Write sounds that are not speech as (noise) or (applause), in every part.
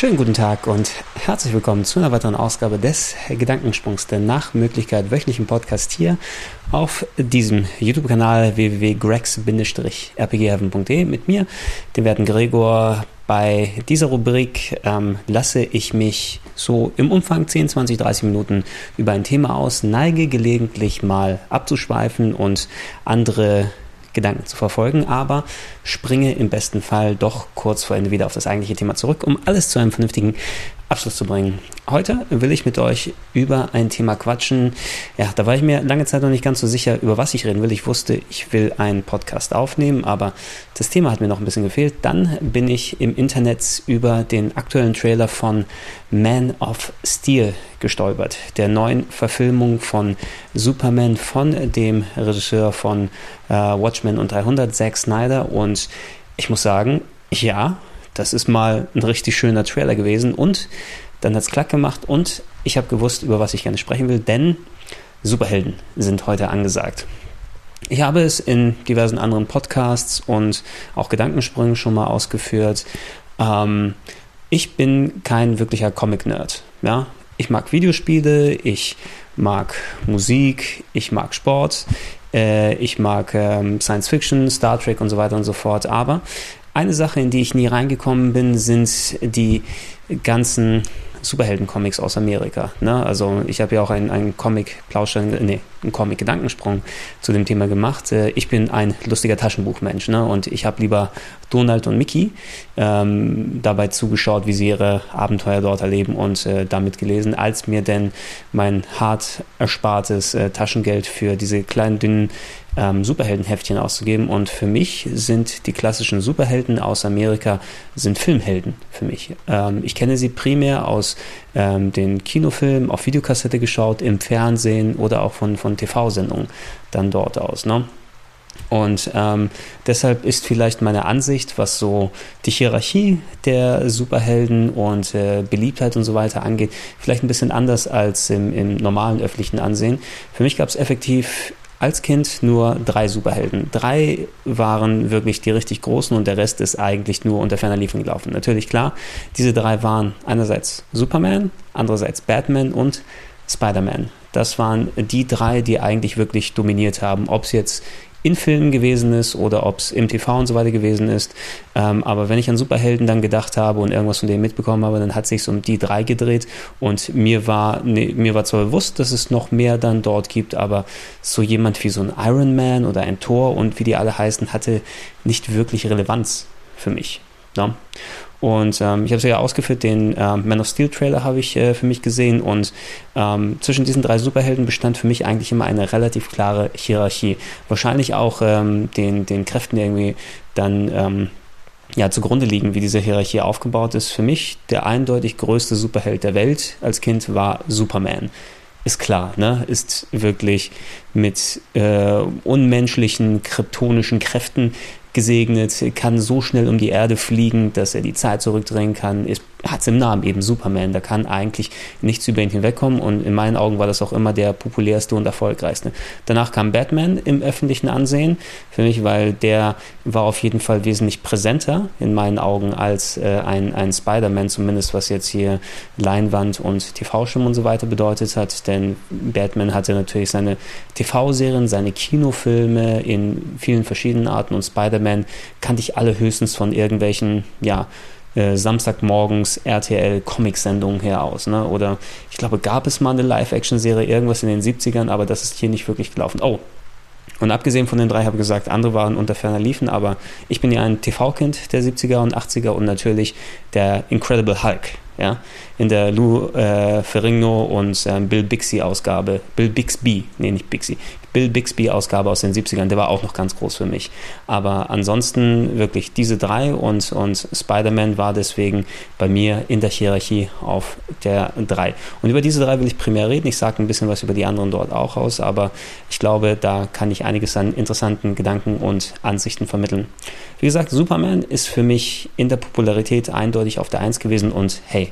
Schönen guten Tag und herzlich willkommen zu einer weiteren Ausgabe des Gedankensprungs, der nach Möglichkeit wöchentlichen Podcast hier auf diesem YouTube-Kanal www.grex-rpgheaven.de mit mir, dem werten Gregor. Bei dieser Rubrik ähm, lasse ich mich so im Umfang 10, 20, 30 Minuten über ein Thema aus, neige gelegentlich mal abzuschweifen und andere Gedanken zu verfolgen, aber springe im besten Fall doch kurz vor Ende wieder auf das eigentliche Thema zurück, um alles zu einem vernünftigen Abschluss zu bringen. Heute will ich mit euch über ein Thema quatschen. Ja, da war ich mir lange Zeit noch nicht ganz so sicher, über was ich reden will. Ich wusste, ich will einen Podcast aufnehmen, aber das Thema hat mir noch ein bisschen gefehlt. Dann bin ich im Internet über den aktuellen Trailer von Man of Steel gestolpert, der neuen Verfilmung von Superman von dem Regisseur von äh, Watchmen und 300, Zack Snyder. Und ich muss sagen, ja, das ist mal ein richtig schöner Trailer gewesen und dann hat es klack gemacht und ich habe gewusst, über was ich gerne sprechen will, denn Superhelden sind heute angesagt. Ich habe es in diversen anderen Podcasts und auch Gedankensprüngen schon mal ausgeführt. Ähm, ich bin kein wirklicher Comic-Nerd. Ja? Ich mag Videospiele, ich mag Musik, ich mag Sport, äh, ich mag ähm, Science Fiction, Star Trek und so weiter und so fort. Aber eine Sache, in die ich nie reingekommen bin, sind die ganzen Superhelden-Comics aus Amerika. Ne? Also ich habe ja auch einen, einen Comic-Plauscher, nee, einen Comic-Gedankensprung zu dem Thema gemacht. Äh, ich bin ein lustiger Taschenbuchmensch ne? und ich habe lieber Donald und Mickey ähm, dabei zugeschaut, wie sie ihre Abenteuer dort erleben und äh, damit gelesen, als mir denn mein hart erspartes äh, Taschengeld für diese kleinen, dünnen ähm, Superheldenheftchen auszugeben. Und für mich sind die klassischen Superhelden aus Amerika sind Filmhelden für mich. Ähm, ich kenne sie primär aus ähm, den Kinofilmen, auf Videokassette geschaut, im Fernsehen oder auch von, von TV-Sendungen dann dort aus. Ne? Und ähm, deshalb ist vielleicht meine Ansicht, was so die Hierarchie der Superhelden und äh, Beliebtheit und so weiter angeht, vielleicht ein bisschen anders als im, im normalen öffentlichen Ansehen. Für mich gab es effektiv als Kind nur drei Superhelden. Drei waren wirklich die richtig großen und der Rest ist eigentlich nur unter ferner Liefen gelaufen. Natürlich klar, diese drei waren einerseits Superman, andererseits Batman und Spider-Man. Das waren die drei, die eigentlich wirklich dominiert haben. Ob es jetzt in Filmen gewesen ist oder ob es im TV und so weiter gewesen ist. Ähm, aber wenn ich an Superhelden dann gedacht habe und irgendwas von denen mitbekommen habe, dann hat sich um die drei gedreht und mir war, nee, mir war zwar bewusst, dass es noch mehr dann dort gibt, aber so jemand wie so ein Iron Man oder ein Thor und wie die alle heißen, hatte nicht wirklich Relevanz für mich. Ne? Und ähm, ich habe es ja ausgeführt, den ähm, Man of Steel Trailer habe ich äh, für mich gesehen und ähm, zwischen diesen drei Superhelden bestand für mich eigentlich immer eine relativ klare Hierarchie. Wahrscheinlich auch ähm, den, den Kräften, irgendwie dann ähm, ja, zugrunde liegen, wie diese Hierarchie aufgebaut ist. Für mich der eindeutig größte Superheld der Welt als Kind war Superman ist klar, ne? ist wirklich mit äh, unmenschlichen kryptonischen Kräften gesegnet, kann so schnell um die Erde fliegen, dass er die Zeit zurückdrehen kann, ist hat es im Namen eben Superman. Da kann eigentlich nichts über ihn hinwegkommen und in meinen Augen war das auch immer der populärste und erfolgreichste. Danach kam Batman im öffentlichen Ansehen für mich, weil der war auf jeden Fall wesentlich präsenter in meinen Augen als äh, ein, ein Spider-Man, zumindest was jetzt hier Leinwand und TV-Schirm und so weiter bedeutet hat. Denn Batman hatte natürlich seine TV-Serien, seine Kinofilme in vielen verschiedenen Arten und Spider-Man kannte ich alle höchstens von irgendwelchen, ja, äh, Samstagmorgens RTL Comic-Sendungen her aus. Ne? Oder ich glaube, gab es mal eine Live-Action-Serie, irgendwas in den 70ern, aber das ist hier nicht wirklich gelaufen. Oh, und abgesehen von den drei habe ich gesagt, andere waren unter ferner Liefen, aber ich bin ja ein TV-Kind der 70er und 80er und natürlich der Incredible Hulk. Ja, in der Lou äh, Ferrigno und ähm, Bill Bixby Ausgabe, Bill Bixby, nee, nicht Bixby, Bill Bixby Ausgabe aus den 70ern, der war auch noch ganz groß für mich. Aber ansonsten wirklich diese drei und, und Spider-Man war deswegen bei mir in der Hierarchie auf der drei. Und über diese drei will ich primär reden. Ich sage ein bisschen was über die anderen dort auch aus, aber ich glaube, da kann ich einiges an interessanten Gedanken und Ansichten vermitteln. Wie gesagt, Superman ist für mich in der Popularität eindeutig auf der Eins gewesen und hey,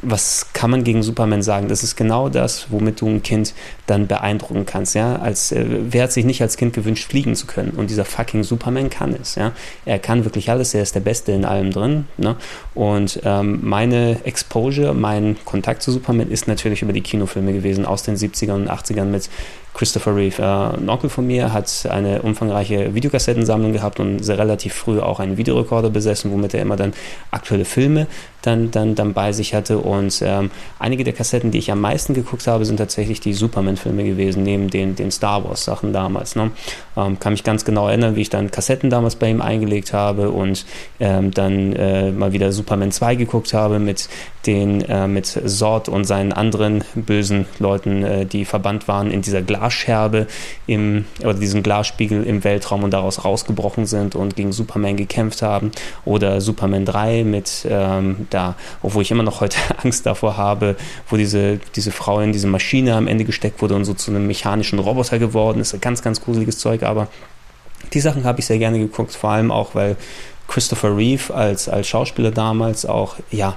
was kann man gegen Superman sagen? Das ist genau das, womit du ein Kind dann beeindrucken kannst. Ja, als äh, wer hat sich nicht als Kind gewünscht, fliegen zu können? Und dieser fucking Superman kann es. Ja, er kann wirklich alles. Er ist der Beste in allem drin. Ne? Und ähm, meine Exposure, mein Kontakt zu Superman ist natürlich über die Kinofilme gewesen aus den 70ern und 80ern mit Christopher Reeve. Äh, ein Onkel von mir hat eine umfangreiche Videokassettensammlung gehabt und sehr relativ früh auch einen Videorekorder besessen, womit er immer dann aktuelle Filme dann, dann, dann bei sich hatte. Und ähm, einige der Kassetten, die ich am meisten geguckt habe, sind tatsächlich die Superman-Filme gewesen, neben den, den Star Wars-Sachen damals. Ne? Ähm, kann mich ganz genau erinnern, wie ich dann Kassetten damals bei ihm eingelegt habe und ähm, dann äh, mal wieder Superman 2 geguckt habe mit den äh, mit Sord und seinen anderen bösen Leuten, äh, die verbannt waren in dieser Glasscherbe im oder diesem Glasspiegel im Weltraum und daraus rausgebrochen sind und gegen Superman gekämpft haben oder Superman 3 mit ähm, da, obwohl ich immer noch heute (laughs) Angst davor habe, wo diese diese Frau in diese Maschine am Ende gesteckt wurde und so zu einem mechanischen Roboter geworden ist, ganz ganz gruseliges Zeug, aber die Sachen habe ich sehr gerne geguckt, vor allem auch weil Christopher Reeve als als Schauspieler damals auch ja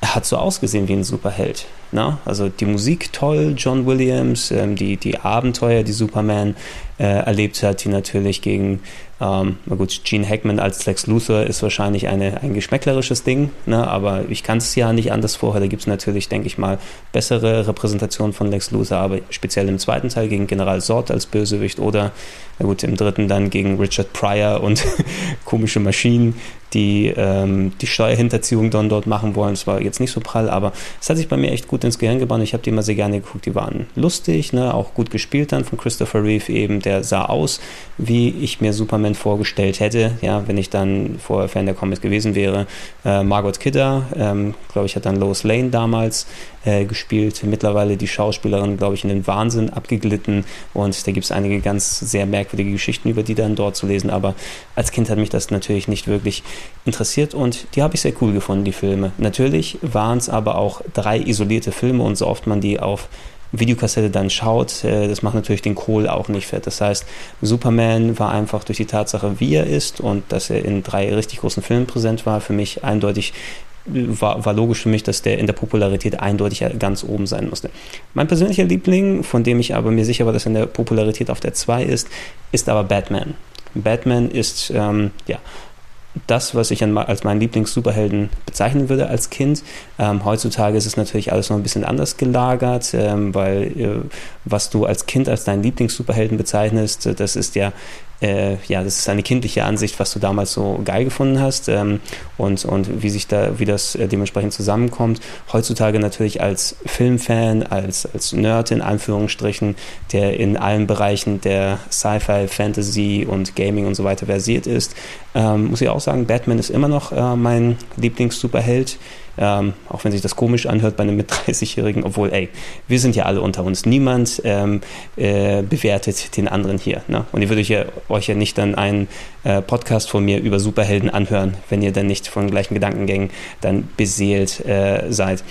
er hat so ausgesehen wie ein Superheld. Ne? Also die Musik toll, John Williams, ähm, die, die Abenteuer, die Superman äh, erlebt hat, die natürlich gegen ähm, na gut, Gene Hackman als Lex Luthor ist wahrscheinlich eine, ein geschmäcklerisches Ding, ne? aber ich kann es ja nicht anders vorher. Da gibt es natürlich, denke ich mal, bessere Repräsentationen von Lex Luthor, aber speziell im zweiten Teil gegen General Zod als Bösewicht oder, na gut, im dritten dann gegen Richard Pryor und (laughs) komische Maschinen, die ähm, die Steuerhinterziehung dann dort machen wollen. Das war jetzt nicht so prall, aber es hat sich bei mir echt gut ins Gehirn gebannt. Ich habe die immer sehr gerne geguckt. Die waren lustig, ne? auch gut gespielt dann von Christopher Reeve eben. Der sah aus, wie ich mir Superman vorgestellt hätte, ja, wenn ich dann vorher Fan der Comics gewesen wäre. Äh, Margot Kidder, ähm, glaube ich, hat dann Lois Lane damals äh, gespielt. Mittlerweile die Schauspielerin, glaube ich, in den Wahnsinn abgeglitten und da gibt es einige ganz sehr merkwürdige Geschichten über die dann dort zu lesen. Aber als Kind hat mich das natürlich nicht wirklich interessiert und die habe ich sehr cool gefunden, die Filme. Natürlich waren es aber auch drei isolierte Filme und so oft man die auf Videokassette dann schaut, äh, das macht natürlich den Kohl auch nicht fett. Das heißt, Superman war einfach durch die Tatsache, wie er ist und dass er in drei richtig großen Filmen präsent war, für mich eindeutig war, war logisch für mich, dass der in der Popularität eindeutig ganz oben sein musste. Mein persönlicher Liebling, von dem ich aber mir sicher war, dass er in der Popularität auf der 2 ist, ist aber Batman. Batman ist ähm, ja das, was ich als meinen Lieblings-Superhelden bezeichnen würde als Kind. Ähm, heutzutage ist es natürlich alles noch ein bisschen anders gelagert, ähm, weil äh, was du als Kind als deinen Lieblings-Superhelden bezeichnest, das ist ja äh, ja, das ist eine kindliche Ansicht, was du damals so geil gefunden hast ähm, und, und wie sich da, wie das äh, dementsprechend zusammenkommt. Heutzutage natürlich als Filmfan, als, als Nerd in Anführungsstrichen, der in allen Bereichen der Sci-Fi, Fantasy und Gaming und so weiter versiert ist, ähm, muss ich auch sagen, Batman ist immer noch äh, mein Lieblings-Superheld. Ähm, auch wenn sich das komisch anhört bei einem mit (laughs) 30-Jährigen, obwohl, ey, wir sind ja alle unter uns. Niemand ähm, äh, bewertet den anderen hier. Ne? Und ihr würdet ja, euch ja nicht dann einen äh, Podcast von mir über Superhelden anhören, wenn ihr dann nicht von gleichen Gedankengängen dann beseelt äh, seid.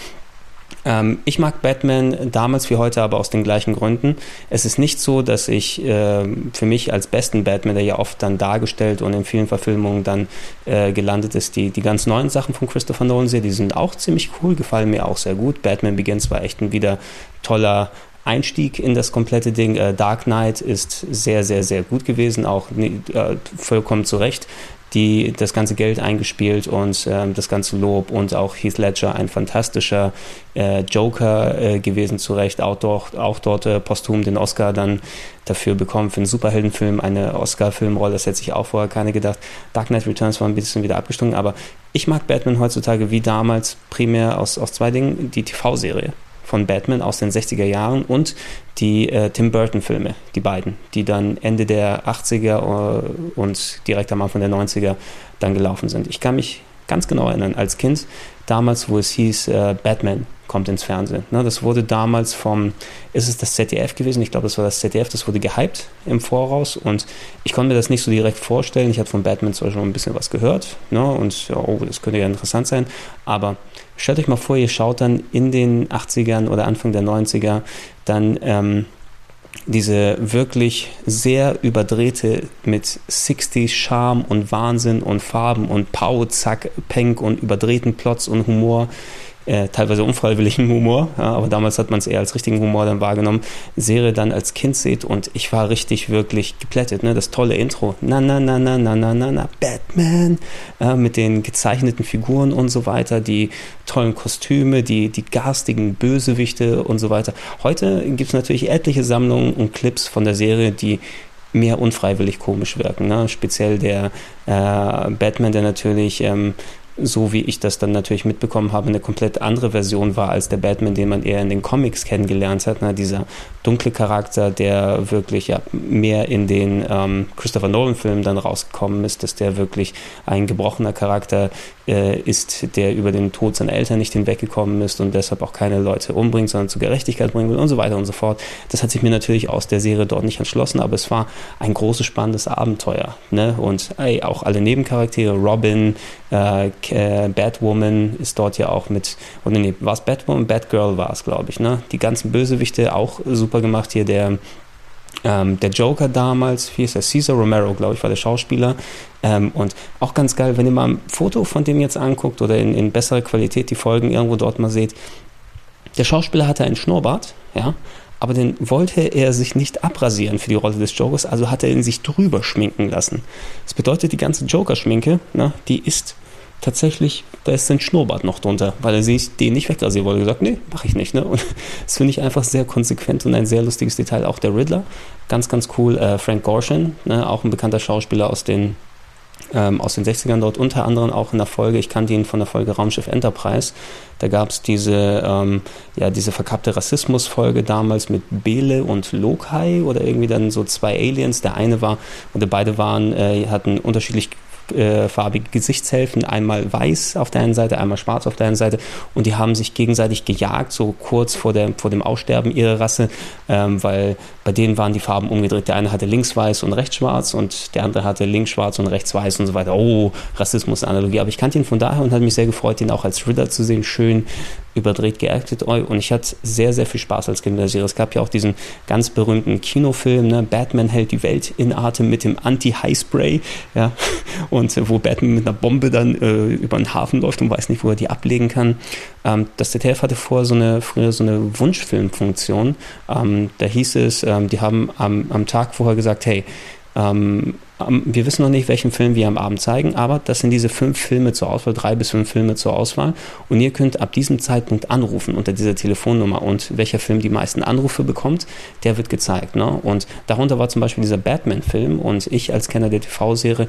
Ähm, ich mag Batman damals wie heute aber aus den gleichen Gründen. Es ist nicht so, dass ich äh, für mich als besten Batman, der ja oft dann dargestellt und in vielen Verfilmungen dann äh, gelandet ist, die, die ganz neuen Sachen von Christopher Nolan sehe, die sind auch ziemlich cool, gefallen mir auch sehr gut. Batman Begins war echt ein wieder toller Einstieg in das komplette Ding. Äh, Dark Knight ist sehr, sehr, sehr gut gewesen, auch äh, vollkommen zu Recht die das ganze Geld eingespielt und ähm, das ganze Lob und auch Heath Ledger ein fantastischer äh, Joker äh, gewesen, zu Recht, auch dort, auch dort äh, posthum den Oscar dann dafür bekommen für einen Superheldenfilm, eine Oscar-Filmrolle, das hätte sich auch vorher keine gedacht. Dark Knight Returns war ein bisschen wieder abgestunken, aber ich mag Batman heutzutage wie damals primär aus, aus zwei Dingen, die TV-Serie von Batman aus den 60er Jahren und die äh, Tim Burton-Filme, die beiden, die dann Ende der 80er äh, und direkt am Anfang der 90er dann gelaufen sind. Ich kann mich ganz genau erinnern, als Kind damals, wo es hieß, äh, Batman kommt ins Fernsehen. Ne, das wurde damals vom, ist es das ZDF gewesen? Ich glaube, das war das ZDF, das wurde gehypt im Voraus und ich konnte mir das nicht so direkt vorstellen. Ich habe von Batman zwar schon ein bisschen was gehört ne, und oh, das könnte ja interessant sein, aber stellt euch mal vor, ihr schaut dann in den 80ern oder Anfang der 90er dann ähm, diese wirklich sehr überdrehte mit 60 Charme und Wahnsinn und Farben und Pau, Zack, Penk und überdrehten Plots und Humor äh, teilweise unfreiwilligen Humor, ja, aber damals hat man es eher als richtigen Humor dann wahrgenommen, Serie dann als Kind seht und ich war richtig wirklich geplättet, ne? das tolle Intro, na na na na na na na na, Batman, äh, mit den gezeichneten Figuren und so weiter, die tollen Kostüme, die, die garstigen Bösewichte und so weiter. Heute gibt es natürlich etliche Sammlungen und Clips von der Serie, die mehr unfreiwillig komisch wirken. Ne? Speziell der äh, Batman, der natürlich ähm, so wie ich das dann natürlich mitbekommen habe, eine komplett andere Version war als der Batman, den man eher in den Comics kennengelernt hat. Ne? Dieser dunkle Charakter, der wirklich ja, mehr in den ähm, Christopher Nolan-Filmen dann rausgekommen ist, dass der wirklich ein gebrochener Charakter äh, ist, der über den Tod seiner Eltern nicht hinweggekommen ist und deshalb auch keine Leute umbringt, sondern zu Gerechtigkeit bringen will und so weiter und so fort. Das hat sich mir natürlich aus der Serie dort nicht entschlossen, aber es war ein großes, spannendes Abenteuer. Ne? Und ey, auch alle Nebencharaktere, Robin, äh, äh, Batwoman ist dort ja auch mit, oder nee, war es Batwoman? Batgirl war es, glaube ich. Ne? Die ganzen Bösewichte auch super gemacht hier, der ähm, der Joker damals, wie ist er? Cesar Romero, glaube ich, war der Schauspieler. Ähm, und auch ganz geil, wenn ihr mal ein Foto von dem jetzt anguckt oder in, in besserer Qualität die Folgen irgendwo dort mal seht. Der Schauspieler hatte einen Schnurrbart, ja, aber den wollte er sich nicht abrasieren für die Rolle des Jokers, also hat er ihn sich drüber schminken lassen. Das bedeutet, die ganze Joker-Schminke, ne, die ist tatsächlich, da ist sein Schnurrbart noch drunter, weil er sich den nicht wegrasieren wollte. Er gesagt, nee, mache ich nicht. Ne? Und (laughs) das finde ich einfach sehr konsequent und ein sehr lustiges Detail. Auch der Riddler, ganz, ganz cool. Äh, Frank Gorshin, ne? auch ein bekannter Schauspieler aus den ähm, aus den 60ern dort, unter anderem auch in der Folge, ich kannte ihn von der Folge Raumschiff Enterprise, da gab es diese, ähm, ja, diese verkappte Rassismus-Folge damals mit Bele und Lokai oder irgendwie dann so zwei Aliens, der eine war, oder beide waren, äh, hatten unterschiedlich farbige Gesichtshälften, einmal weiß auf der einen Seite, einmal schwarz auf der anderen Seite und die haben sich gegenseitig gejagt, so kurz vor, der, vor dem Aussterben ihrer Rasse, ähm, weil bei denen waren die Farben umgedreht. Der eine hatte links weiß und rechts schwarz und der andere hatte links schwarz und rechts weiß und so weiter. Oh, Rassismus-Analogie. Aber ich kannte ihn von daher und hatte mich sehr gefreut, ihn auch als Ritter zu sehen. Schön überdreht geactet und ich hatte sehr, sehr viel Spaß als Kind. Es gab ja auch diesen ganz berühmten Kinofilm, ne? Batman hält die Welt in Atem mit dem Anti-High-Spray, ja, (laughs) und wo Batman mit einer Bombe dann äh, über den Hafen läuft und weiß nicht, wo er die ablegen kann. Ähm, das ZDF hatte vorher so eine, früher so eine Wunschfilmfunktion. Ähm, da hieß es, ähm, die haben am, am Tag vorher gesagt, hey, ähm, wir wissen noch nicht, welchen Film wir am Abend zeigen, aber das sind diese fünf Filme zur Auswahl, drei bis fünf Filme zur Auswahl. Und ihr könnt ab diesem Zeitpunkt anrufen unter dieser Telefonnummer und welcher Film die meisten Anrufe bekommt, der wird gezeigt. Ne? Und darunter war zum Beispiel dieser Batman-Film und ich als Kenner der TV-Serie,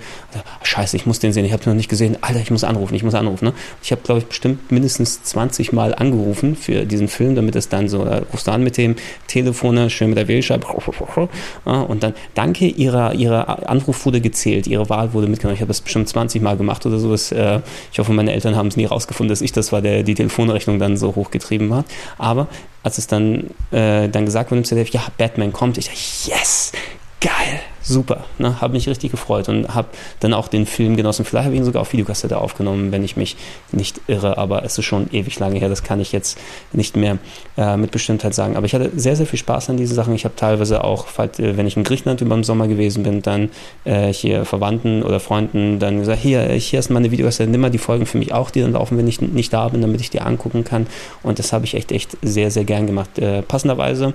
scheiße, ich muss den sehen, ich habe ihn noch nicht gesehen, Alter, ich muss anrufen, ich muss anrufen. Ne? Ich habe, glaube ich, bestimmt mindestens 20 Mal angerufen für diesen Film, damit es dann so, da rufst du an mit dem Telefon, schön mit der Wählscheibe (laughs) und dann danke ihrer, ihrer Anruf Anruf wurde gezählt, ihre Wahl wurde mitgenommen. Ich habe das bestimmt 20 Mal gemacht oder sowas. Äh, ich hoffe, meine Eltern haben es nie rausgefunden, dass ich das war, der die Telefonrechnung dann so hochgetrieben hat. Aber als es dann, äh, dann gesagt wurde im ZDF, ja, Batman kommt, ich dachte, yes, geil, super. Ne? Habe mich richtig gefreut und habe dann auch den Film genossen. Vielleicht habe ich ihn sogar auf Videokassette aufgenommen, wenn ich mich nicht irre, aber es ist schon ewig lange her. Das kann ich jetzt nicht mehr äh, mit Bestimmtheit sagen. Aber ich hatte sehr, sehr viel Spaß an diesen Sachen. Ich habe teilweise auch, äh, wenn ich in Griechenland über den Sommer gewesen bin, dann äh, hier Verwandten oder Freunden dann gesagt, hier, hier ist meine Videokassette, nimm mal die Folgen für mich auch, die dann laufen, wenn ich nicht da bin, damit ich die angucken kann. Und das habe ich echt, echt sehr, sehr gern gemacht. Äh, passenderweise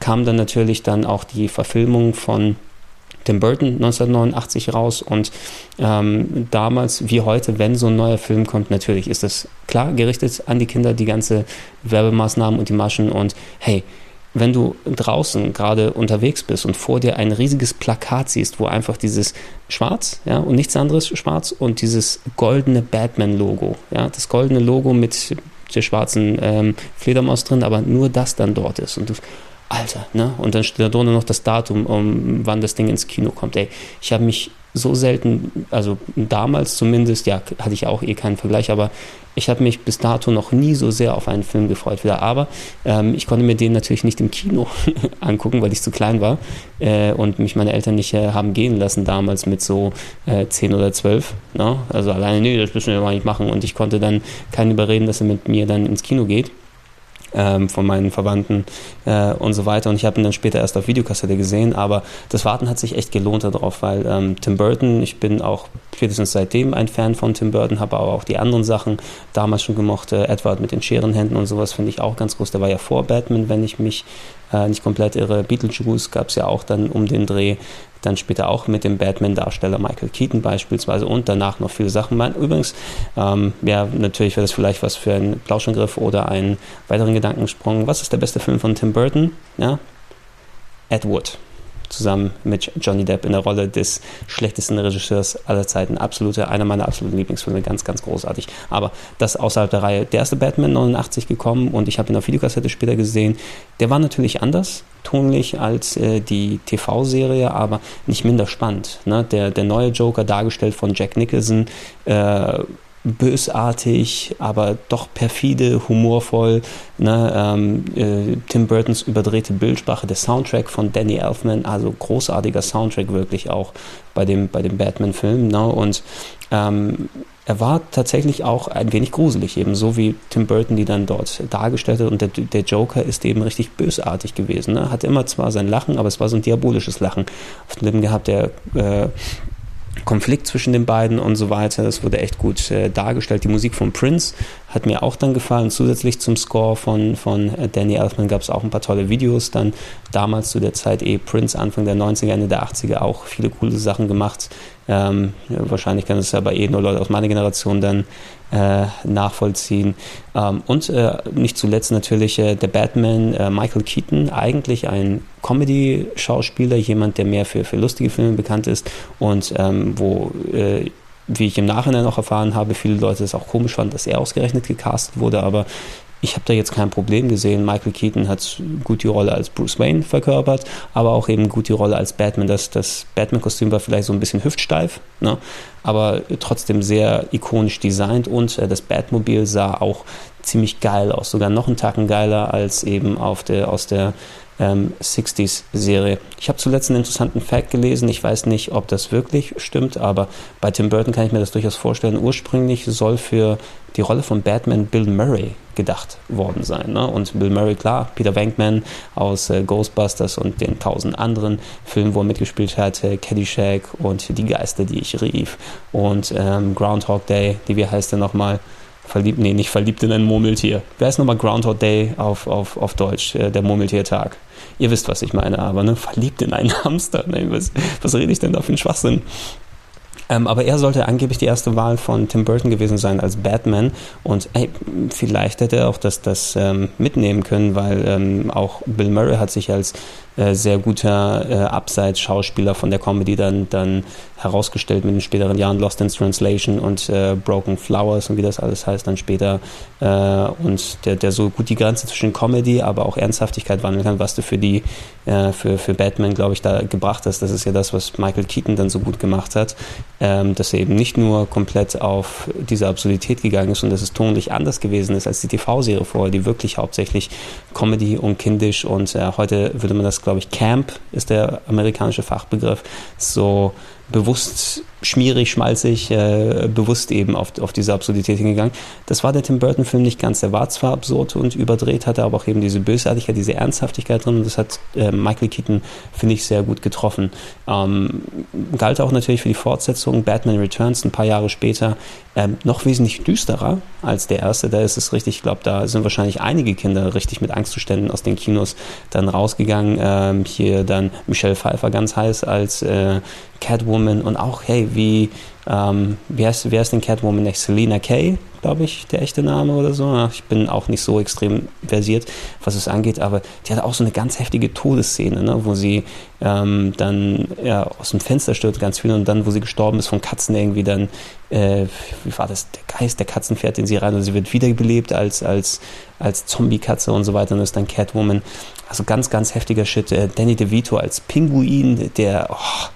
kam dann natürlich dann auch die Verfilmung von Tim Burton 1989 raus und ähm, damals wie heute, wenn so ein neuer Film kommt, natürlich ist das klar gerichtet an die Kinder, die ganze Werbemaßnahmen und die Maschen und hey, wenn du draußen gerade unterwegs bist und vor dir ein riesiges Plakat siehst, wo einfach dieses Schwarz, ja, und nichts anderes Schwarz und dieses goldene Batman-Logo, ja, das goldene Logo mit der schwarzen ähm, Fledermaus drin, aber nur das dann dort ist und du Alter, ne? Und dann steht da drunter noch das Datum, um wann das Ding ins Kino kommt. Ey, ich habe mich so selten, also damals zumindest, ja, hatte ich auch eh keinen Vergleich, aber ich habe mich bis dato noch nie so sehr auf einen Film gefreut wieder. Aber ähm, ich konnte mir den natürlich nicht im Kino (laughs) angucken, weil ich zu klein war äh, und mich meine Eltern nicht äh, haben gehen lassen damals mit so äh, 10 oder 12. Ne? Also alleine, nee, das müssen wir mal nicht machen. Und ich konnte dann keinen überreden, dass er mit mir dann ins Kino geht ähm, von meinen Verwandten äh, und so weiter. Und ich habe ihn dann später erst auf Videokassette gesehen, aber das Warten hat sich echt gelohnt darauf, weil ähm, Tim Burton, ich bin auch spätestens seitdem ein Fan von Tim Burton, habe aber auch die anderen Sachen damals schon gemocht. Äh, Edward mit den Scherenhänden und sowas finde ich auch ganz groß. Der war ja vor Batman, wenn ich mich äh, nicht komplett irre. Beetlejuice gab es ja auch dann um den Dreh dann später auch mit dem Batman-Darsteller Michael Keaton beispielsweise und danach noch viele Sachen. Übrigens, ähm, ja, natürlich wäre das vielleicht was für einen Plauschangriff oder einen weiteren Gedankensprung. Was ist der beste Film von Tim Burton? Ja, Ed Wood zusammen mit Johnny Depp in der Rolle des schlechtesten Regisseurs aller Zeiten. Absolute, einer meiner absoluten Lieblingsfilme, ganz, ganz großartig. Aber das außerhalb der Reihe. Der erste Batman 89 gekommen und ich habe ihn auf Videokassette später gesehen. Der war natürlich anders, tonlich als äh, die TV-Serie, aber nicht minder spannend. Ne? Der, der neue Joker, dargestellt von Jack Nicholson, äh, bösartig, aber doch perfide, humorvoll. Ne? Ähm, äh, Tim Burtons überdrehte Bildsprache, der Soundtrack von Danny Elfman, also großartiger Soundtrack wirklich auch bei dem, bei dem Batman-Film. Ne? Und ähm, er war tatsächlich auch ein wenig gruselig, eben so wie Tim Burton die dann dort dargestellt hat. Und der, der Joker ist eben richtig bösartig gewesen. Ne? Hat immer zwar sein Lachen, aber es war so ein diabolisches Lachen auf den Lippen gehabt. Der äh, Konflikt zwischen den beiden und so weiter. Das wurde echt gut äh, dargestellt. Die Musik von Prince hat mir auch dann gefallen. Zusätzlich zum Score von, von äh, Danny Elfman gab es auch ein paar tolle Videos. Dann damals zu der Zeit eh Prince, Anfang der 90er, Ende der 80er auch viele coole Sachen gemacht. Ähm, wahrscheinlich kann es aber eh nur Leute aus meiner Generation dann äh, nachvollziehen. Ähm, und äh, nicht zuletzt natürlich äh, der Batman äh, Michael Keaton, eigentlich ein Comedy-Schauspieler, jemand, der mehr für, für lustige Filme bekannt ist und ähm, wo äh, wie ich im Nachhinein auch erfahren habe, viele Leute es auch komisch fanden, dass er ausgerechnet gecastet wurde, aber ich habe da jetzt kein Problem gesehen. Michael Keaton hat gut die Rolle als Bruce Wayne verkörpert, aber auch eben gut die Rolle als Batman. Das, das Batman-Kostüm war vielleicht so ein bisschen hüftsteif, ne? aber trotzdem sehr ikonisch designt und äh, das Batmobil sah auch ziemlich geil aus, sogar noch einen Tacken geiler als eben auf der, aus der ähm, 60s-Serie. Ich habe zuletzt einen interessanten Fact gelesen. Ich weiß nicht, ob das wirklich stimmt, aber bei Tim Burton kann ich mir das durchaus vorstellen. Ursprünglich soll für die Rolle von Batman Bill Murray gedacht worden sein. Ne? Und Bill Murray, klar, Peter Venkman aus äh, Ghostbusters und den tausend anderen Filmen, wo er mitgespielt hat, äh, Caddyshack und Die Geister, die ich rief und ähm, Groundhog Day, die wie heißt der nochmal? Verliebt, nee, nicht verliebt in ein Murmeltier. Wer ist nochmal Groundhog Day auf, auf, auf Deutsch, äh, der Murmeltiertag? Ihr wisst, was ich meine, aber ne, verliebt in einen (laughs) Hamster. Ne, was, was rede ich denn da für einen Schwachsinn? Ähm, aber er sollte angeblich die erste Wahl von Tim Burton gewesen sein als Batman. Und ey, vielleicht hätte er auch das, das ähm, mitnehmen können, weil ähm, auch Bill Murray hat sich als äh, sehr guter äh, Abseits-Schauspieler von der Comedy dann, dann herausgestellt mit den späteren Jahren Lost in Translation und äh, Broken Flowers und wie das alles heißt dann später äh, und der, der so gut die Grenze zwischen Comedy, aber auch Ernsthaftigkeit wandeln kann, was du für die äh, für, für Batman, glaube ich, da gebracht hast. Das ist ja das, was Michael Keaton dann so gut gemacht hat, ähm, dass er eben nicht nur komplett auf diese Absurdität gegangen ist und dass es tonlich anders gewesen ist als die TV-Serie vorher, die wirklich hauptsächlich Comedy und kindisch und heute würde man das, glaube ich, Camp ist der amerikanische Fachbegriff, so bewusst schmierig, schmalzig, äh, bewusst eben auf, auf diese Absurdität hingegangen. Das war der Tim Burton-Film nicht ganz. Der war zwar absurd und überdreht, hatte aber auch eben diese Bösartigkeit, diese Ernsthaftigkeit drin und das hat äh, Michael Keaton, finde ich, sehr gut getroffen. Ähm, galt auch natürlich für die Fortsetzung Batman Returns ein paar Jahre später ähm, noch wesentlich düsterer als der erste. Da ist es richtig, ich glaube, da sind wahrscheinlich einige Kinder richtig mit Angstzuständen aus den Kinos dann rausgegangen. Ähm, hier dann Michelle Pfeiffer ganz heiß als äh, Catwoman Catwoman und auch, hey, wie, ähm, wie, heißt, wie heißt denn Catwoman next? Selena Kay, glaube ich, der echte Name oder so. Ich bin auch nicht so extrem versiert, was es angeht, aber die hat auch so eine ganz heftige Todesszene, ne, wo sie ähm, dann ja, aus dem Fenster stürzt, ganz viel, und dann, wo sie gestorben ist, von Katzen irgendwie dann, äh, wie war das, der Geist der Katzen fährt in sie rein und sie wird wiederbelebt als, als, als Zombie-Katze und so weiter und ist dann Catwoman. Also ganz, ganz heftiger Shit. Äh, Danny DeVito als Pinguin, der oh,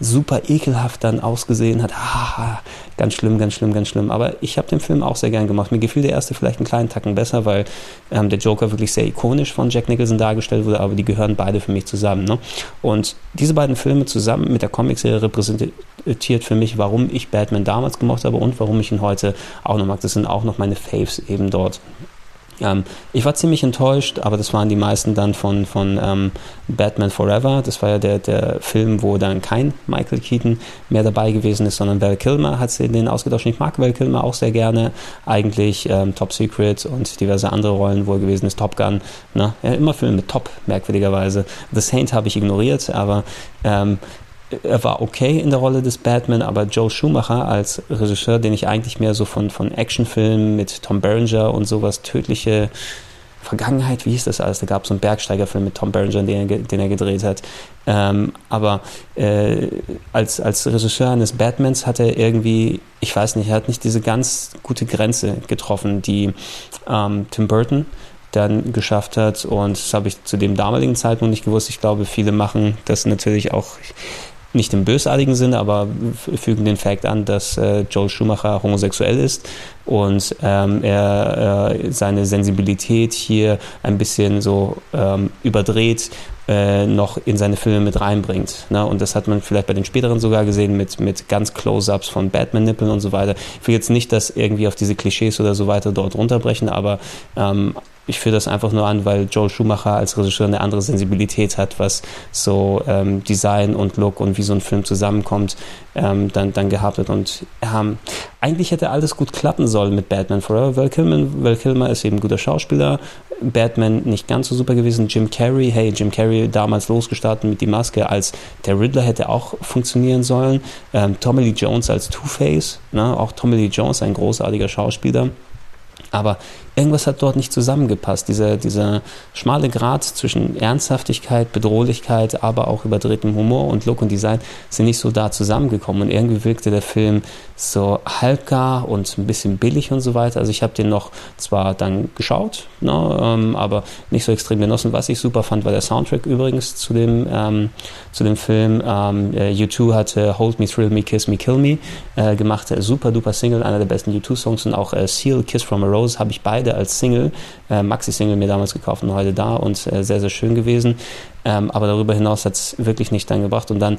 super ekelhaft dann ausgesehen hat. Ah, ganz schlimm, ganz schlimm, ganz schlimm. Aber ich habe den Film auch sehr gern gemacht. Mir gefiel der erste vielleicht einen kleinen Tacken besser, weil ähm, der Joker wirklich sehr ikonisch von Jack Nicholson dargestellt wurde, aber die gehören beide für mich zusammen. Ne? Und diese beiden Filme zusammen mit der Comicserie repräsentiert für mich, warum ich Batman damals gemocht habe und warum ich ihn heute auch noch mag. Das sind auch noch meine Faves eben dort. Ähm, ich war ziemlich enttäuscht, aber das waren die meisten dann von, von ähm, Batman Forever. Das war ja der, der Film, wo dann kein Michael Keaton mehr dabei gewesen ist, sondern Val Kilmer hat den ausgetauscht. Ich mag Val Kilmer auch sehr gerne. Eigentlich ähm, Top Secret und diverse andere Rollen, wo er gewesen ist. Top Gun. Ne? Ja, immer Filme mit Top, merkwürdigerweise. The Saint habe ich ignoriert, aber ähm, er war okay in der Rolle des Batman, aber Joe Schumacher als Regisseur, den ich eigentlich mehr so von, von Actionfilmen mit Tom Berenger und sowas, tödliche Vergangenheit, wie hieß das alles? Da gab es so einen Bergsteigerfilm mit Tom Berenger, den er, den er gedreht hat. Ähm, aber äh, als, als Regisseur eines Batmans hat er irgendwie, ich weiß nicht, er hat nicht diese ganz gute Grenze getroffen, die ähm, Tim Burton dann geschafft hat. Und das habe ich zu dem damaligen Zeitpunkt nicht gewusst. Ich glaube, viele machen das natürlich auch nicht im bösartigen Sinne, aber fügen den Fakt an, dass äh, Joel Schumacher homosexuell ist und ähm, er äh, seine Sensibilität hier ein bisschen so ähm, überdreht äh, noch in seine Filme mit reinbringt. Ne? Und das hat man vielleicht bei den späteren sogar gesehen mit, mit ganz Close-ups von Batman-Nippeln und so weiter. Ich will jetzt nicht das irgendwie auf diese Klischees oder so weiter dort runterbrechen, aber ähm, ich führe das einfach nur an, weil Joel Schumacher als Regisseur eine andere Sensibilität hat, was so ähm, Design und Look und wie so ein Film zusammenkommt, ähm, dann, dann gehabt hat. Und ähm, eigentlich hätte alles gut klappen sollen mit Batman Forever. Val Kilmer, Val Kilmer ist eben guter Schauspieler. Batman nicht ganz so super gewesen. Jim Carrey, hey, Jim Carrey damals losgestartet mit die Maske als der Riddler hätte auch funktionieren sollen. Ähm, Tommy Lee Jones als Two-Face, ne? auch Tommy Lee Jones, ein großartiger Schauspieler. Aber irgendwas hat dort nicht zusammengepasst. Dieser, dieser schmale Grad zwischen Ernsthaftigkeit, Bedrohlichkeit, aber auch überdrehtem Humor und Look und Design sind nicht so da zusammengekommen. Und irgendwie wirkte der Film so halbgar und ein bisschen billig und so weiter. Also ich habe den noch zwar dann geschaut, ne, ähm, aber nicht so extrem genossen. Was ich super fand, war der Soundtrack übrigens zu dem, ähm, zu dem Film. Ähm, äh, U2 hatte Hold Me, Thrill Me, Kiss Me, Kill Me äh, gemacht. Super duper Single, einer der besten U2-Songs und auch äh, Seal, Kiss from a Rose habe ich beide beide als Single, äh, Maxi-Single mir damals gekauft und heute da und äh, sehr, sehr schön gewesen. Ähm, aber darüber hinaus hat es wirklich nicht dann gebracht. Und dann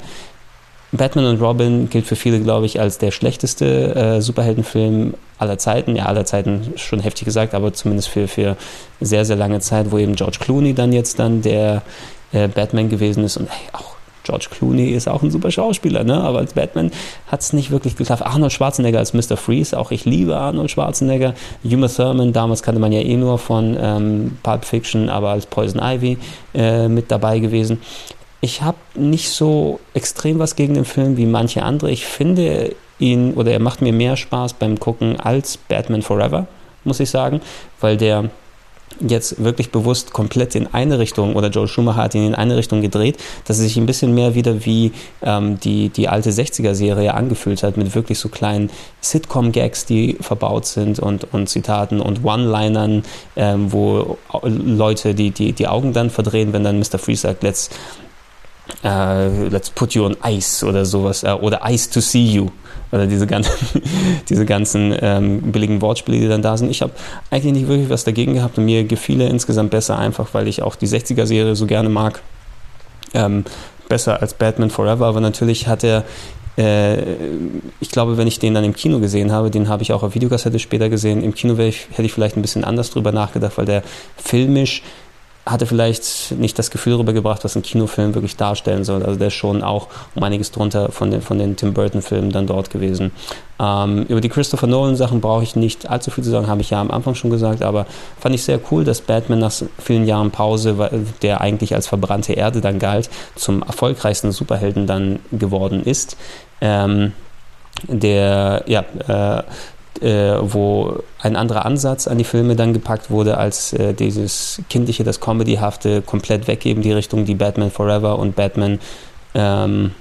Batman und Robin gilt für viele, glaube ich, als der schlechteste äh, Superheldenfilm aller Zeiten. Ja, aller Zeiten schon heftig gesagt, aber zumindest für, für sehr, sehr lange Zeit, wo eben George Clooney dann jetzt dann der äh, Batman gewesen ist und hey, auch George Clooney ist auch ein super Schauspieler, ne? aber als Batman hat es nicht wirklich geklappt. Arnold Schwarzenegger als Mr. Freeze, auch ich liebe Arnold Schwarzenegger. Uma Thurman, damals kannte man ja eh nur von ähm, Pulp Fiction, aber als Poison Ivy äh, mit dabei gewesen. Ich habe nicht so extrem was gegen den Film wie manche andere. Ich finde ihn, oder er macht mir mehr Spaß beim Gucken als Batman Forever, muss ich sagen, weil der jetzt wirklich bewusst komplett in eine Richtung oder Joel Schumacher hat ihn in eine Richtung gedreht, dass er sich ein bisschen mehr wieder wie ähm, die, die alte 60er-Serie angefühlt hat, mit wirklich so kleinen Sitcom-Gags, die verbaut sind und, und Zitaten und One-Linern, ähm, wo Leute die, die, die Augen dann verdrehen, wenn dann Mr. Freeze sagt, let's, uh, let's put you on ice oder sowas, uh, oder ice to see you oder diese ganzen, (laughs) diese ganzen ähm, billigen Wortspiele, die dann da sind. Ich habe eigentlich nicht wirklich was dagegen gehabt und mir gefiel er insgesamt besser, einfach weil ich auch die 60er-Serie so gerne mag. Ähm, besser als Batman Forever, aber natürlich hat er äh, ich glaube, wenn ich den dann im Kino gesehen habe, den habe ich auch auf Videokassette später gesehen. Im Kino ich, hätte ich vielleicht ein bisschen anders drüber nachgedacht, weil der filmisch hatte vielleicht nicht das Gefühl rübergebracht, was ein Kinofilm wirklich darstellen soll. Also der ist schon auch um einiges drunter von den, von den Tim Burton-Filmen dann dort gewesen. Ähm, über die Christopher Nolan-Sachen brauche ich nicht allzu viel zu sagen, habe ich ja am Anfang schon gesagt, aber fand ich sehr cool, dass Batman nach vielen Jahren Pause, der eigentlich als verbrannte Erde dann galt, zum erfolgreichsten Superhelden dann geworden ist. Ähm, der, ja, äh, äh, wo ein anderer Ansatz an die Filme dann gepackt wurde, als äh, dieses kindliche, das Comedyhafte komplett weggeben, die Richtung, die Batman Forever und Batman, ähm,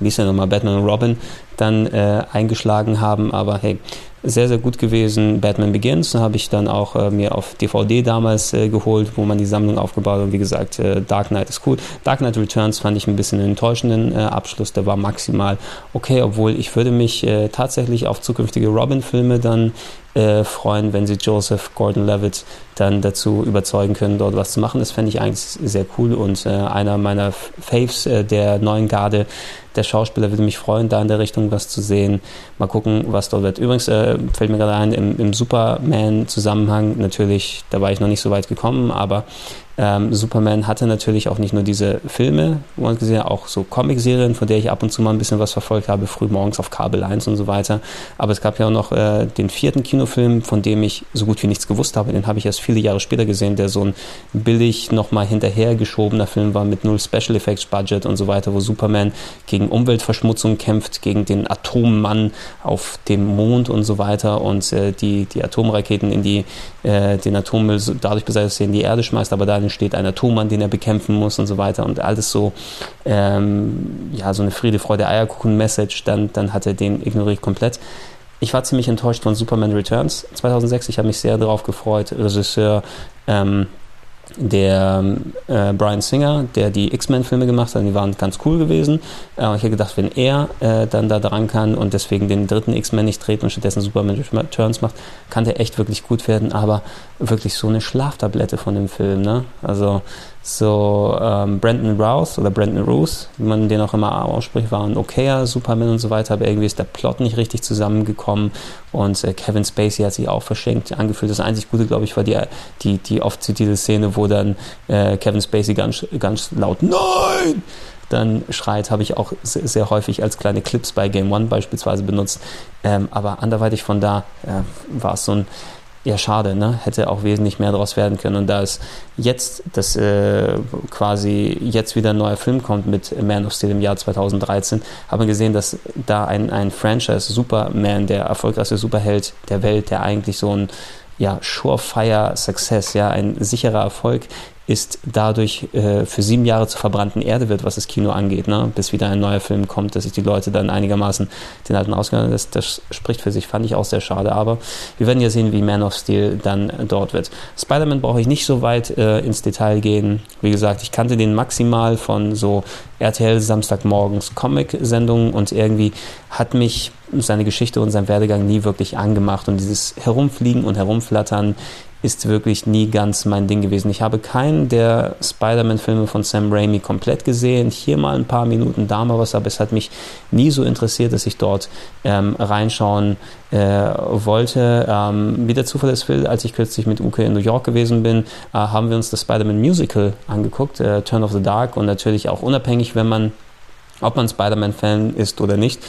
wie ist der nochmal, Batman und Robin dann äh, eingeschlagen haben. Aber hey, sehr, sehr gut gewesen. Batman Begins habe ich dann auch äh, mir auf DVD damals äh, geholt, wo man die Sammlung aufgebaut hat. Und wie gesagt, äh, Dark Knight ist cool. Dark Knight Returns fand ich ein bisschen einen enttäuschenden äh, Abschluss. Der war maximal okay, obwohl ich würde mich äh, tatsächlich auf zukünftige Robin-Filme dann äh, freuen, wenn sie Joseph Gordon-Levitt dann dazu überzeugen können, dort was zu machen. Das fände ich eigentlich sehr cool und einer meiner Faves der neuen Garde der Schauspieler würde mich freuen, da in der Richtung was zu sehen. Mal gucken, was dort wird. Übrigens äh, fällt mir gerade ein, im, im Superman-Zusammenhang, natürlich, da war ich noch nicht so weit gekommen, aber ähm, Superman hatte natürlich auch nicht nur diese Filme, wo man gesehen hat, auch so Comicserien, von der ich ab und zu mal ein bisschen was verfolgt habe, früh morgens auf Kabel 1 und so weiter. Aber es gab ja auch noch äh, den vierten Kinofilm, von dem ich so gut wie nichts gewusst habe. Den habe ich erst viele Jahre später gesehen, der so ein billig nochmal hinterhergeschobener Film war mit null Special Effects Budget und so weiter, wo Superman gegen Umweltverschmutzung kämpft, gegen den Atommann auf dem Mond und so weiter und äh, die, die Atomraketen in die, äh, den Atommüll dadurch beseitigt, dass er in die Erde schmeißt, aber da steht ein Atommann, den er bekämpfen muss und so weiter und alles so, ähm, ja, so eine Friede, Freude, Eierkuchen-Message, dann, dann hat er den ignoriert komplett. Ich war ziemlich enttäuscht von Superman Returns 2006. Ich habe mich sehr darauf gefreut. Regisseur ähm, der äh, Brian Singer, der die X-Men-Filme gemacht hat, die waren ganz cool gewesen. Äh, ich hätte gedacht, wenn er äh, dann da dran kann und deswegen den dritten X-Men nicht dreht und stattdessen Superman Returns macht, kann der echt wirklich gut werden, aber wirklich so eine Schlaftablette von dem Film. Ne? Also so ähm, Brandon Rouse oder Brandon Roos, wie man den auch immer ausspricht, war ein okayer Superman und so weiter, aber irgendwie ist der Plot nicht richtig zusammengekommen und äh, Kevin Spacey hat sich auch verschenkt angefühlt. Das einzig Gute, glaube ich, war die, die, die oft zitierte Szene, wo dann äh, Kevin Spacey ganz, ganz laut Nein! dann schreit, habe ich auch sehr, sehr, häufig als kleine Clips bei Game One beispielsweise benutzt. Ähm, aber anderweitig von da äh, war es so ein ja, schade, ne? Hätte auch wesentlich mehr daraus werden können. Und da es jetzt, dass äh, quasi jetzt wieder ein neuer Film kommt mit Man of Steel im Jahr 2013, haben wir gesehen, dass da ein, ein Franchise Superman, der erfolgreichste Superheld der Welt, der eigentlich so ein ja, Surefire Success, ja, ein sicherer Erfolg ist dadurch äh, für sieben Jahre zur verbrannten Erde wird, was das Kino angeht, ne? bis wieder ein neuer Film kommt, dass sich die Leute dann einigermaßen den alten ausgehen. Das, das spricht für sich, fand ich auch sehr schade. Aber wir werden ja sehen, wie Man of Steel dann dort wird. Spider-Man brauche ich nicht so weit äh, ins Detail gehen. Wie gesagt, ich kannte den maximal von so RTL Samstagmorgens Comic-Sendungen und irgendwie hat mich seine Geschichte und sein Werdegang nie wirklich angemacht und dieses Herumfliegen und Herumflattern ist wirklich nie ganz mein Ding gewesen. Ich habe keinen der Spider-Man-Filme von Sam Raimi komplett gesehen. Hier mal ein paar Minuten, da mal was, aber es hat mich nie so interessiert, dass ich dort ähm, reinschauen äh, wollte. Ähm, wie der Zufall es will, als ich kürzlich mit Uke in New York gewesen bin, äh, haben wir uns das Spider-Man Musical angeguckt, äh, Turn of the Dark, und natürlich auch unabhängig, wenn man ob man Spider-Man-Fan ist oder nicht,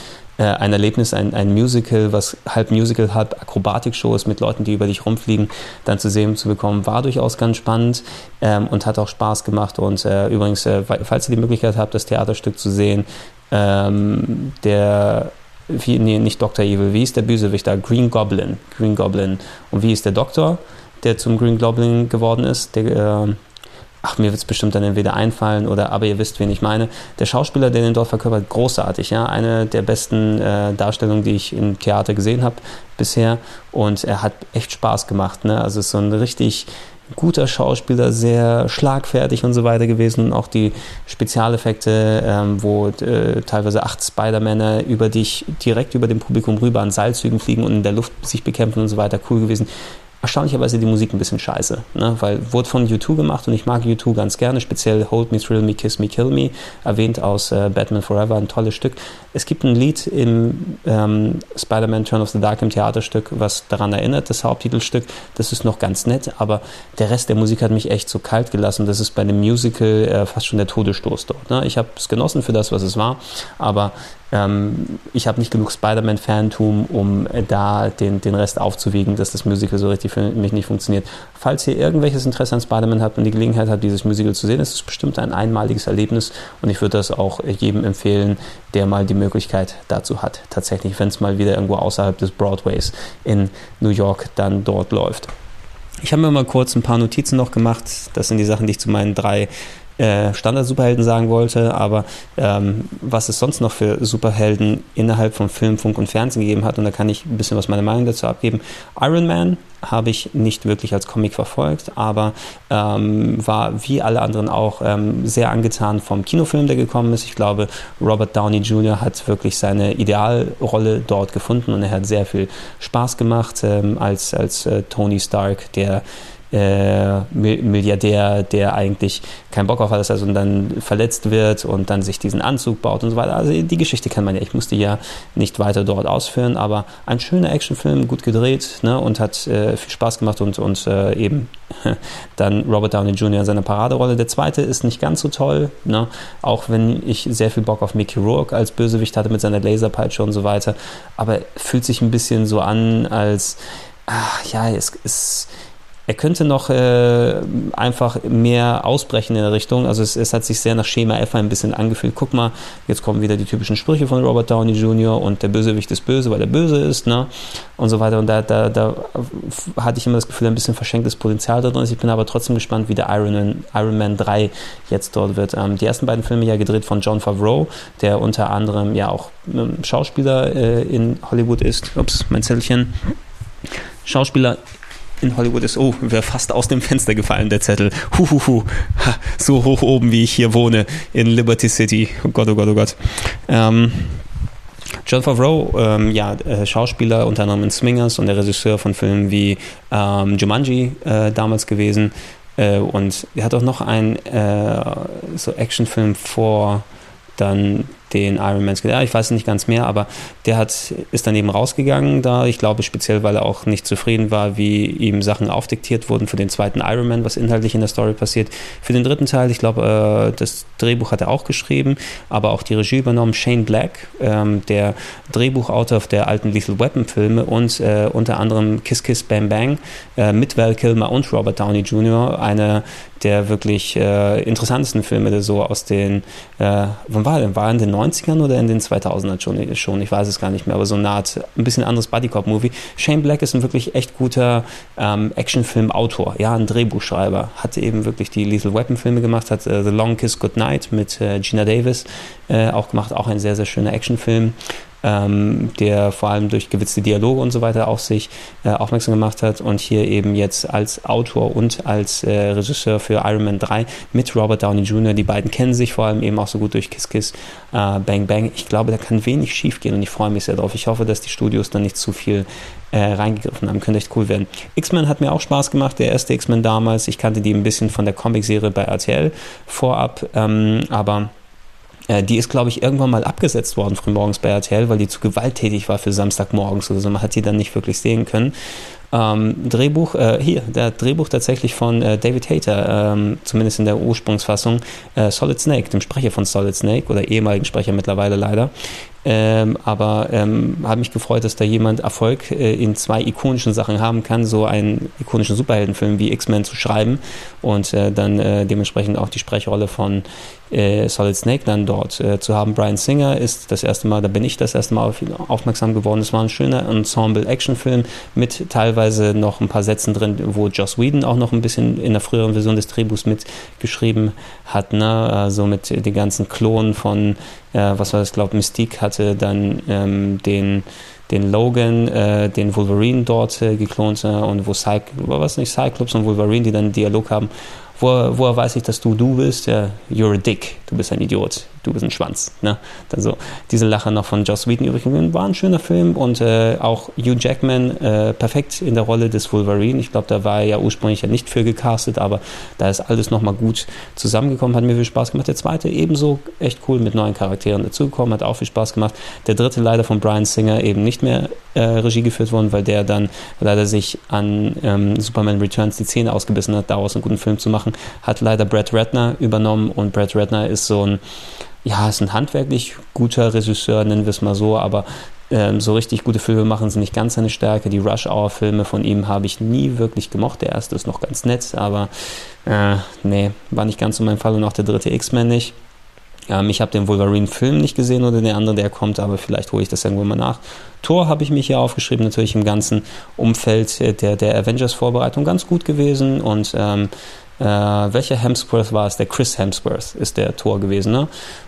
ein Erlebnis, ein, ein Musical, was halb Musical, halb Akrobatik-Show ist mit Leuten, die über dich rumfliegen, dann zu sehen zu bekommen, war durchaus ganz spannend ähm, und hat auch Spaß gemacht. Und äh, übrigens, äh, falls ihr die Möglichkeit habt, das Theaterstück zu sehen, ähm, der nee, nicht Dr. Evil, wie ist der Bösewicht da? Green Goblin. Green Goblin. Und wie ist der Doktor, der zum Green Goblin geworden ist? Der, äh, ach, mir wird es bestimmt dann entweder einfallen oder, aber ihr wisst, wen ich meine. Der Schauspieler, der den dort verkörpert, großartig, ja. Eine der besten äh, Darstellungen, die ich im Theater gesehen habe bisher. Und er hat echt Spaß gemacht, ne. Also ist so ein richtig guter Schauspieler, sehr schlagfertig und so weiter gewesen. Und auch die Spezialeffekte, ähm, wo äh, teilweise acht Spider-Männer über dich, direkt über dem Publikum rüber an Seilzügen fliegen und in der Luft sich bekämpfen und so weiter, cool gewesen erstaunlicherweise die Musik ein bisschen scheiße, ne? weil wurde von U2 gemacht und ich mag U2 ganz gerne, speziell Hold Me, Thrill Me, Kiss Me, Kill Me, erwähnt aus äh, Batman Forever, ein tolles Stück. Es gibt ein Lied im ähm, Spider-Man Turn of the Dark im Theaterstück, was daran erinnert, das Haupttitelstück, das ist noch ganz nett, aber der Rest der Musik hat mich echt so kalt gelassen, das ist bei dem Musical äh, fast schon der Todesstoß dort. Ne? Ich habe es genossen für das, was es war, aber ähm, ich habe nicht genug Spider-Man-Fantum, um da den, den Rest aufzuwiegen, dass das Musical so richtig für mich nicht funktioniert. Falls ihr irgendwelches Interesse an Spider-Man habt und die Gelegenheit habt, dieses Musical zu sehen, ist es bestimmt ein einmaliges Erlebnis und ich würde das auch jedem empfehlen, der mal die Möglichkeit dazu hat. Tatsächlich, wenn es mal wieder irgendwo außerhalb des Broadways in New York dann dort läuft. Ich habe mir mal kurz ein paar Notizen noch gemacht. Das sind die Sachen, die ich zu meinen drei äh, Standard-Superhelden sagen wollte, aber ähm, was es sonst noch für Superhelden innerhalb von Film, Funk und Fernsehen gegeben hat, und da kann ich ein bisschen was meine Meinung dazu abgeben. Iron Man habe ich nicht wirklich als Comic verfolgt, aber ähm, war wie alle anderen auch ähm, sehr angetan vom Kinofilm, der gekommen ist. Ich glaube, Robert Downey Jr. hat wirklich seine Idealrolle dort gefunden und er hat sehr viel Spaß gemacht ähm, als, als äh, Tony Stark, der äh, Milliardär, der eigentlich keinen Bock auf alles hat und dann verletzt wird und dann sich diesen Anzug baut und so weiter. Also die Geschichte kennt man ja. Ich musste ja nicht weiter dort ausführen, aber ein schöner Actionfilm, gut gedreht ne, und hat äh, viel Spaß gemacht und, und äh, eben (laughs) dann Robert Downey Jr. in seiner Paraderolle. Der zweite ist nicht ganz so toll, ne, auch wenn ich sehr viel Bock auf Mickey Rourke als Bösewicht hatte mit seiner Laserpeitsche und so weiter, aber fühlt sich ein bisschen so an, als ach, ja, es ist er könnte noch äh, einfach mehr ausbrechen in der Richtung. Also es, es, hat sich sehr nach Schema F ein bisschen angefühlt. Guck mal, jetzt kommen wieder die typischen Sprüche von Robert Downey Jr. und der Bösewicht ist böse, weil er böse ist, ne? Und so weiter. Und da, da, da hatte ich immer das Gefühl, ein bisschen verschenktes Potenzial da drin ist. Ich bin aber trotzdem gespannt, wie der Iron Man, Iron Man 3 jetzt dort wird. Ähm, die ersten beiden Filme ja gedreht von John Favreau, der unter anderem ja auch ähm, Schauspieler äh, in Hollywood ist. Ups, mein Zettelchen. Schauspieler in Hollywood ist, oh, wäre fast aus dem Fenster gefallen, der Zettel. Huhuhu, so hoch oben, wie ich hier wohne, in Liberty City. Oh Gott, oh Gott, oh Gott. Ähm, John Favreau, ähm, ja, äh, Schauspieler unter anderem in Swingers und der Regisseur von Filmen wie ähm, Jumanji äh, damals gewesen. Äh, und er hat auch noch einen äh, so Actionfilm vor dann den Ironmans gedacht. Ich weiß nicht ganz mehr, aber der hat, ist dann eben rausgegangen da. Ich glaube speziell, weil er auch nicht zufrieden war, wie ihm Sachen aufdiktiert wurden für den zweiten Ironman, was inhaltlich in der Story passiert. Für den dritten Teil, ich glaube, äh, das Drehbuch hat er auch geschrieben, aber auch die Regie übernommen. Shane Black, ähm, der Drehbuchautor der alten Lethal Weapon Filme und äh, unter anderem Kiss Kiss Bang Bang äh, mit Val Kilmer und Robert Downey Jr. Eine der wirklich äh, interessantesten Filme, so aus den, äh, wann war er? War in den 90ern oder in den 2000ern schon? schon? Ich weiß es gar nicht mehr, aber so eine Art, ein bisschen anderes Bodycop-Movie. Shane Black ist ein wirklich echt guter ähm, Actionfilm-Autor, ja, ein Drehbuchschreiber. Hat eben wirklich die Lethal Weapon-Filme gemacht, hat äh, The Long Kiss Goodnight mit äh, Gina Davis äh, auch gemacht, auch ein sehr, sehr schöner Actionfilm ähm, der vor allem durch gewitzte Dialoge und so weiter auf sich äh, aufmerksam gemacht hat und hier eben jetzt als Autor und als äh, Regisseur für Iron Man 3 mit Robert Downey Jr. Die beiden kennen sich vor allem eben auch so gut durch Kiss Kiss äh, Bang Bang. Ich glaube, da kann wenig schief gehen und ich freue mich sehr drauf. Ich hoffe, dass die Studios dann nicht zu viel äh, reingegriffen haben. Könnte echt cool werden. X-Men hat mir auch Spaß gemacht, der erste X-Men damals. Ich kannte die ein bisschen von der Comicserie bei RTL vorab, ähm, aber die ist, glaube ich, irgendwann mal abgesetzt worden frühmorgens bei RTL, weil die zu gewalttätig war für Samstagmorgens oder so. Man hat die dann nicht wirklich sehen können. Ähm, Drehbuch, äh, hier, der Drehbuch tatsächlich von äh, David Hayter, ähm, zumindest in der Ursprungsfassung, äh, Solid Snake, dem Sprecher von Solid Snake oder ehemaligen Sprecher mittlerweile leider. Ähm, aber ähm, habe mich gefreut, dass da jemand Erfolg äh, in zwei ikonischen Sachen haben kann, so einen ikonischen Superheldenfilm wie X-Men zu schreiben und äh, dann äh, dementsprechend auch die Sprechrolle von äh, Solid Snake dann dort äh, zu haben. Brian Singer ist das erste Mal, da bin ich das erste Mal auf ihn aufmerksam geworden. Es war ein schöner Ensemble-Actionfilm mit teilweise noch ein paar Sätzen drin, wo Joss Whedon auch noch ein bisschen in der früheren Version des Drehbuchs mitgeschrieben hat, ne? also mit den ganzen Klonen von was war das, glaube Mystique hatte dann ähm, den, den Logan, äh, den Wolverine dort äh, geklont äh, und wo Cy was nicht Cyclops und Wolverine, die dann einen Dialog haben, wo, woher weiß ich, dass du du bist? Ja, you're a dick, du bist ein Idiot. Du bist ein Schwanz. Ne? Also diese Lache noch von Joss Whedon übrig war ein schöner Film und äh, auch Hugh Jackman äh, perfekt in der Rolle des Wolverine. Ich glaube, da war er ja ursprünglich ja nicht für gecastet, aber da ist alles nochmal gut zusammengekommen, hat mir viel Spaß gemacht. Der zweite ebenso echt cool mit neuen Charakteren dazugekommen, hat auch viel Spaß gemacht. Der dritte leider von Brian Singer eben nicht mehr äh, Regie geführt worden, weil der dann leider sich an ähm, Superman Returns die Zähne ausgebissen hat, daraus einen guten Film zu machen. Hat leider Brad Ratner übernommen und Brad Ratner ist so ein ja, ist ein handwerklich guter Regisseur, nennen wir es mal so, aber ähm, so richtig gute Filme machen sind nicht ganz seine Stärke. Die Rush-Hour-Filme von ihm habe ich nie wirklich gemocht. Der erste ist noch ganz nett, aber äh, nee, war nicht ganz so mein Fall und auch der dritte X-Men nicht. Ähm, ich habe den Wolverine-Film nicht gesehen oder den anderen, der kommt, aber vielleicht hole ich das irgendwann mal nach. Tor habe ich mich hier aufgeschrieben, natürlich im ganzen Umfeld der, der Avengers-Vorbereitung ganz gut gewesen und ähm, äh, welcher Hemsworth war es? Der Chris Hemsworth ist der Tor gewesen, ne?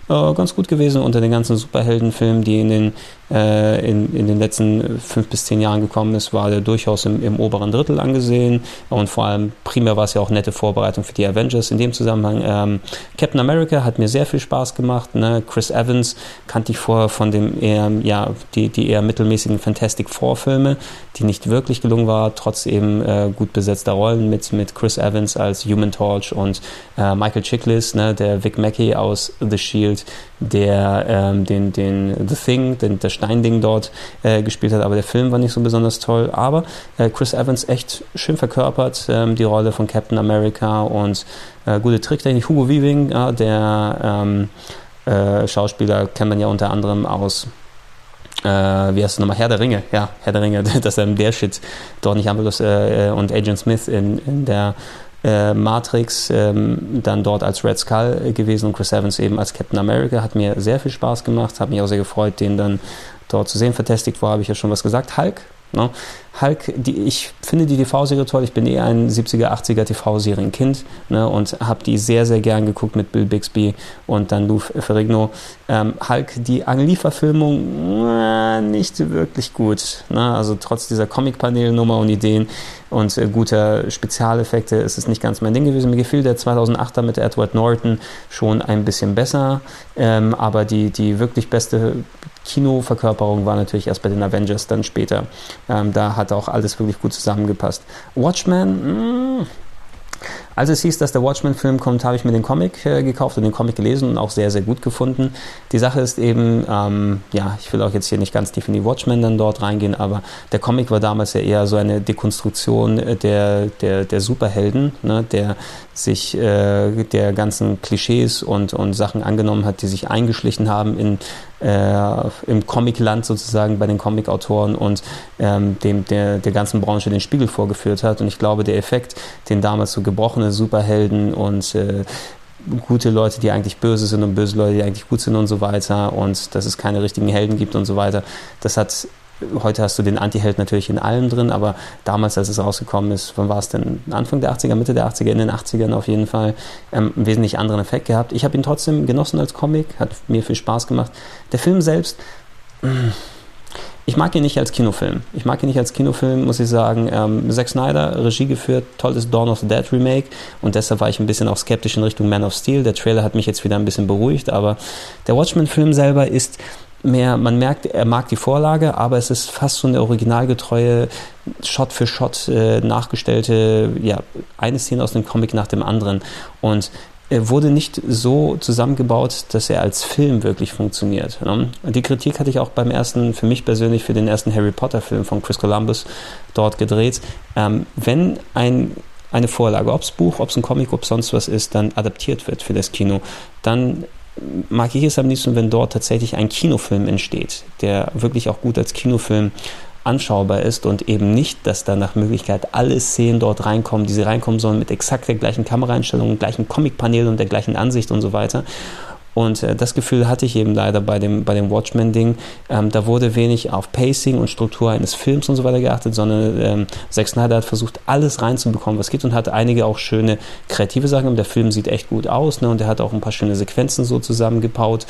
Äh, ganz gut gewesen unter den ganzen Superheldenfilmen, die in den, in, in den letzten fünf bis zehn Jahren gekommen ist, war der durchaus im, im oberen Drittel angesehen und vor allem primär war es ja auch nette Vorbereitung für die Avengers. In dem Zusammenhang ähm, Captain America hat mir sehr viel Spaß gemacht. Ne? Chris Evans kannte ich vorher von dem eher, ja, die, die eher mittelmäßigen Fantastic Four Filme, die nicht wirklich gelungen war, trotz eben äh, gut besetzter Rollen mit, mit Chris Evans als Human Torch und äh, Michael Chiklis, ne, der Vic Mackey aus The Shield der ähm, den, den The Thing, den, das Steinding dort äh, gespielt hat, aber der Film war nicht so besonders toll. Aber äh, Chris Evans echt schön verkörpert, ähm, die Rolle von Captain America und äh, gute Tricktechnik. Hugo Weaving, der ähm, äh, Schauspieler, kennt man ja unter anderem aus äh, wie heißt es nochmal, Herr der Ringe, ja, Herr der Ringe, (laughs) dass er im Bärshit dort nicht haben will, äh, und Agent Smith in, in der äh, Matrix ähm, dann dort als Red Skull gewesen und Chris Evans eben als Captain America. Hat mir sehr viel Spaß gemacht, hat mich auch sehr gefreut, den dann dort zu sehen. Vertestigt war, habe ich ja schon was gesagt. Hulk Ne? Hulk, die, ich finde die TV-Serie toll. Ich bin eher ein 70er, 80er TV-Serienkind ne? und habe die sehr, sehr gern geguckt mit Bill Bixby und dann Lou Ferrigno. Ähm, Hulk, die Ang-Lee-Verfilmung, äh, nicht wirklich gut. Ne? Also trotz dieser Comic-Panel-Nummer und Ideen und äh, guter Spezialeffekte ist es nicht ganz mein Ding gewesen. Mir gefiel der 2008er mit Edward Norton schon ein bisschen besser, ähm, aber die, die wirklich beste Kinoverkörperung war natürlich erst bei den Avengers dann später. Ähm, da hat auch alles wirklich gut zusammengepasst. Watchmen, mh, mm, als es hieß, dass der Watchmen-Film kommt, habe ich mir den Comic äh, gekauft und den Comic gelesen und auch sehr, sehr gut gefunden. Die Sache ist eben, ähm, ja, ich will auch jetzt hier nicht ganz tief in die Watchmen dann dort reingehen, aber der Comic war damals ja eher so eine Dekonstruktion äh, der, der, der Superhelden, ne, der sich äh, der ganzen Klischees und, und Sachen angenommen hat, die sich eingeschlichen haben in, äh, im Comicland sozusagen bei den Comicautoren und ähm, dem, der, der ganzen Branche den Spiegel vorgeführt hat. Und ich glaube, der Effekt, den damals so Superhelden und äh, gute Leute, die eigentlich böse sind und böse Leute, die eigentlich gut sind und so weiter und dass es keine richtigen Helden gibt und so weiter, das hat Heute hast du den Anti-Held natürlich in allem drin, aber damals, als es rausgekommen ist, wann war es denn? Anfang der 80er, Mitte der 80er, in den 80ern auf jeden Fall, ähm, einen wesentlich anderen Effekt gehabt. Ich habe ihn trotzdem genossen als Comic, hat mir viel Spaß gemacht. Der Film selbst, ich mag ihn nicht als Kinofilm. Ich mag ihn nicht als Kinofilm, muss ich sagen. Ähm, Zack Snyder, Regie geführt, tolles Dawn of the Dead Remake und deshalb war ich ein bisschen auch skeptisch in Richtung Man of Steel. Der Trailer hat mich jetzt wieder ein bisschen beruhigt, aber der Watchmen-Film selber ist mehr, man merkt, er mag die Vorlage, aber es ist fast so eine originalgetreue, Shot für Shot äh, nachgestellte, ja, eine Szene aus dem Comic nach dem anderen. Und er wurde nicht so zusammengebaut, dass er als Film wirklich funktioniert. Ne? Die Kritik hatte ich auch beim ersten, für mich persönlich, für den ersten Harry Potter-Film von Chris Columbus dort gedreht. Ähm, wenn ein eine Vorlage, ob es Buch, ob es ein Comic, ob sonst was ist, dann adaptiert wird für das Kino, dann mag ich es am liebsten, wenn dort tatsächlich ein Kinofilm entsteht, der wirklich auch gut als Kinofilm anschaubar ist und eben nicht, dass da nach Möglichkeit alle Szenen dort reinkommen, die sie reinkommen sollen, mit exakt der gleichen Kameraeinstellung, gleichen Comic-Panel und der gleichen Ansicht und so weiter. Und äh, das Gefühl hatte ich eben leider bei dem, bei dem Watchmen-Ding. Ähm, da wurde wenig auf Pacing und Struktur eines Films und so weiter geachtet, sondern ähm, Zack Snyder hat versucht, alles reinzubekommen, was geht und hat einige auch schöne kreative Sachen. Der Film sieht echt gut aus ne? und er hat auch ein paar schöne Sequenzen so zusammengebaut.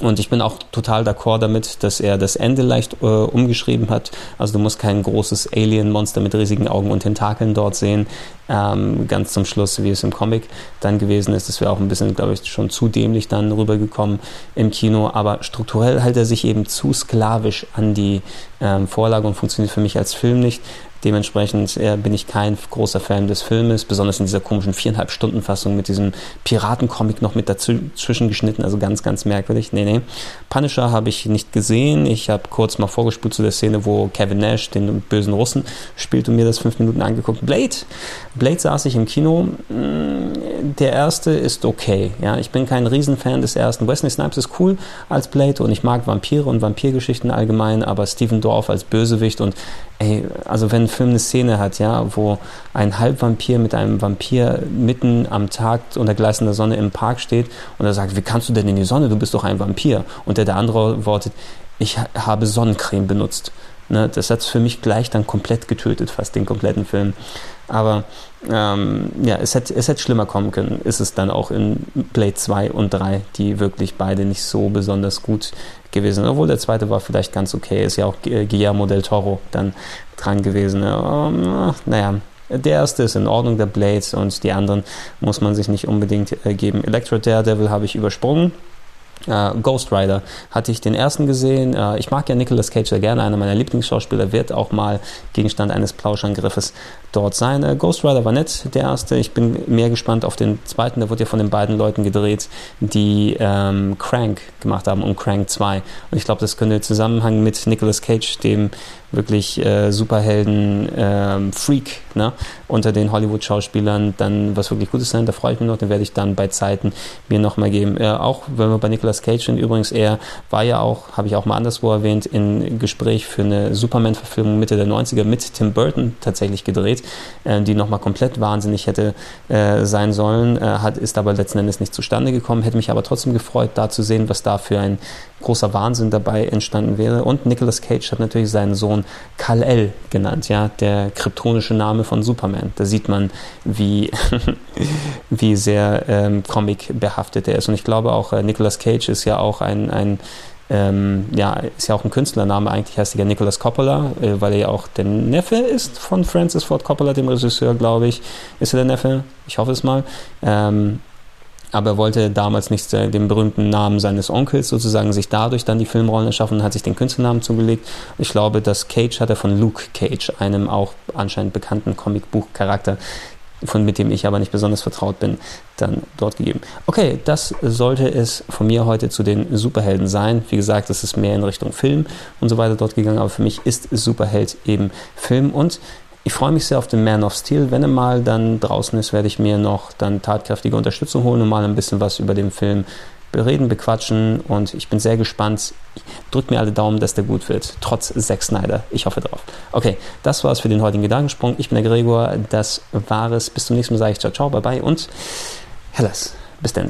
Und ich bin auch total d'accord damit, dass er das Ende leicht äh, umgeschrieben hat. Also du musst kein großes Alien-Monster mit riesigen Augen und Tentakeln dort sehen. Ähm, ganz zum Schluss, wie es im Comic dann gewesen ist. Das wäre auch ein bisschen, glaube ich, schon zu dämlich dann rübergekommen im Kino. Aber strukturell hält er sich eben zu sklavisch an die ähm, Vorlage und funktioniert für mich als Film nicht. Dementsprechend äh, bin ich kein großer Fan des Filmes, besonders in dieser komischen viereinhalb Stunden Fassung mit diesem Piratencomic noch mit dazwischen geschnitten, also ganz, ganz merkwürdig. Nee, nee. Punisher habe ich nicht gesehen. Ich habe kurz mal vorgespult zu der Szene, wo Kevin Nash den bösen Russen spielt und mir das fünf Minuten angeguckt. Blade. Blade saß ich im Kino. Mm, der erste ist okay. Ja, ich bin kein Riesenfan des ersten. Wesley Snipes ist cool als Blade und ich mag Vampire und Vampirgeschichten allgemein, aber Stephen Dorff als Bösewicht und ey, also wenn Film eine Szene hat, ja, wo ein Halbvampir mit einem Vampir mitten am Tag unter gleißender Sonne im Park steht und er sagt, wie kannst du denn in die Sonne? Du bist doch ein Vampir. Und der, der andere wortet, ich habe Sonnencreme benutzt. Ne, das hat für mich gleich dann komplett getötet, fast den kompletten Film. Aber ähm, ja, es hätte, es hätte schlimmer kommen können. Ist es dann auch in Blade 2 und 3, die wirklich beide nicht so besonders gut gewesen. Obwohl der zweite war vielleicht ganz okay. Ist ja auch Guillermo del Toro dann dran gewesen. Ähm, naja, der erste ist in Ordnung, der Blade, und die anderen muss man sich nicht unbedingt äh, geben. Electro Daredevil habe ich übersprungen. Uh, Ghost Rider hatte ich den ersten gesehen. Uh, ich mag ja Nicolas Cage sehr gerne, einer meiner Lieblingsschauspieler, wird auch mal Gegenstand eines Plauschangriffes dort sein. Uh, Ghost Rider war nett, der erste. Ich bin mehr gespannt auf den zweiten. Der wurde ja von den beiden Leuten gedreht, die ähm, Crank gemacht haben und Crank 2. Und ich glaube, das könnte im Zusammenhang mit Nicolas Cage, dem wirklich äh, Superhelden-Freak ähm, ne? unter den Hollywood-Schauspielern dann was wirklich Gutes sein. Da freue ich mich noch, den werde ich dann bei Zeiten mir nochmal geben. Äh, auch wenn wir bei Nicolas Cage sind, übrigens, er war ja auch, habe ich auch mal anderswo erwähnt, in Gespräch für eine Superman-Verfilmung Mitte der 90er mit Tim Burton tatsächlich gedreht, äh, die nochmal komplett wahnsinnig hätte äh, sein sollen, äh, hat, ist aber letzten Endes nicht zustande gekommen. Hätte mich aber trotzdem gefreut, da zu sehen, was da für ein großer Wahnsinn dabei entstanden wäre. Und Nicolas Cage hat natürlich seinen Sohn Kal-El genannt, ja, der kryptonische Name von Superman. Da sieht man, wie, (laughs) wie sehr ähm, Comic behaftet er ist. Und ich glaube auch, Nicolas Cage ist ja auch ein, ein ähm, ja, ist ja auch ein Künstlername. Eigentlich heißt er ja Nicolas Coppola, äh, weil er ja auch der Neffe ist von Francis Ford Coppola, dem Regisseur, glaube ich. Ist er der Neffe? Ich hoffe es mal. Ähm, aber er wollte damals nicht den berühmten Namen seines Onkels sozusagen sich dadurch dann die Filmrollen erschaffen und hat sich den Künstlernamen zugelegt. Ich glaube, das Cage hat er von Luke Cage, einem auch anscheinend bekannten Comicbuchcharakter, von mit dem ich aber nicht besonders vertraut bin, dann dort gegeben. Okay, das sollte es von mir heute zu den Superhelden sein. Wie gesagt, es ist mehr in Richtung Film und so weiter dort gegangen, aber für mich ist Superheld eben Film und ich freue mich sehr auf den Man of Steel. Wenn er mal dann draußen ist, werde ich mir noch dann tatkräftige Unterstützung holen und mal ein bisschen was über den Film bereden, bequatschen und ich bin sehr gespannt. Drückt mir alle Daumen, dass der gut wird, trotz Zack Snyder. Ich hoffe drauf. Okay, das war's für den heutigen Gedankensprung. Ich bin der Gregor, das war es. Bis zum nächsten Mal sage ich ciao, ciao, bye bye und Hellas. Bis dann.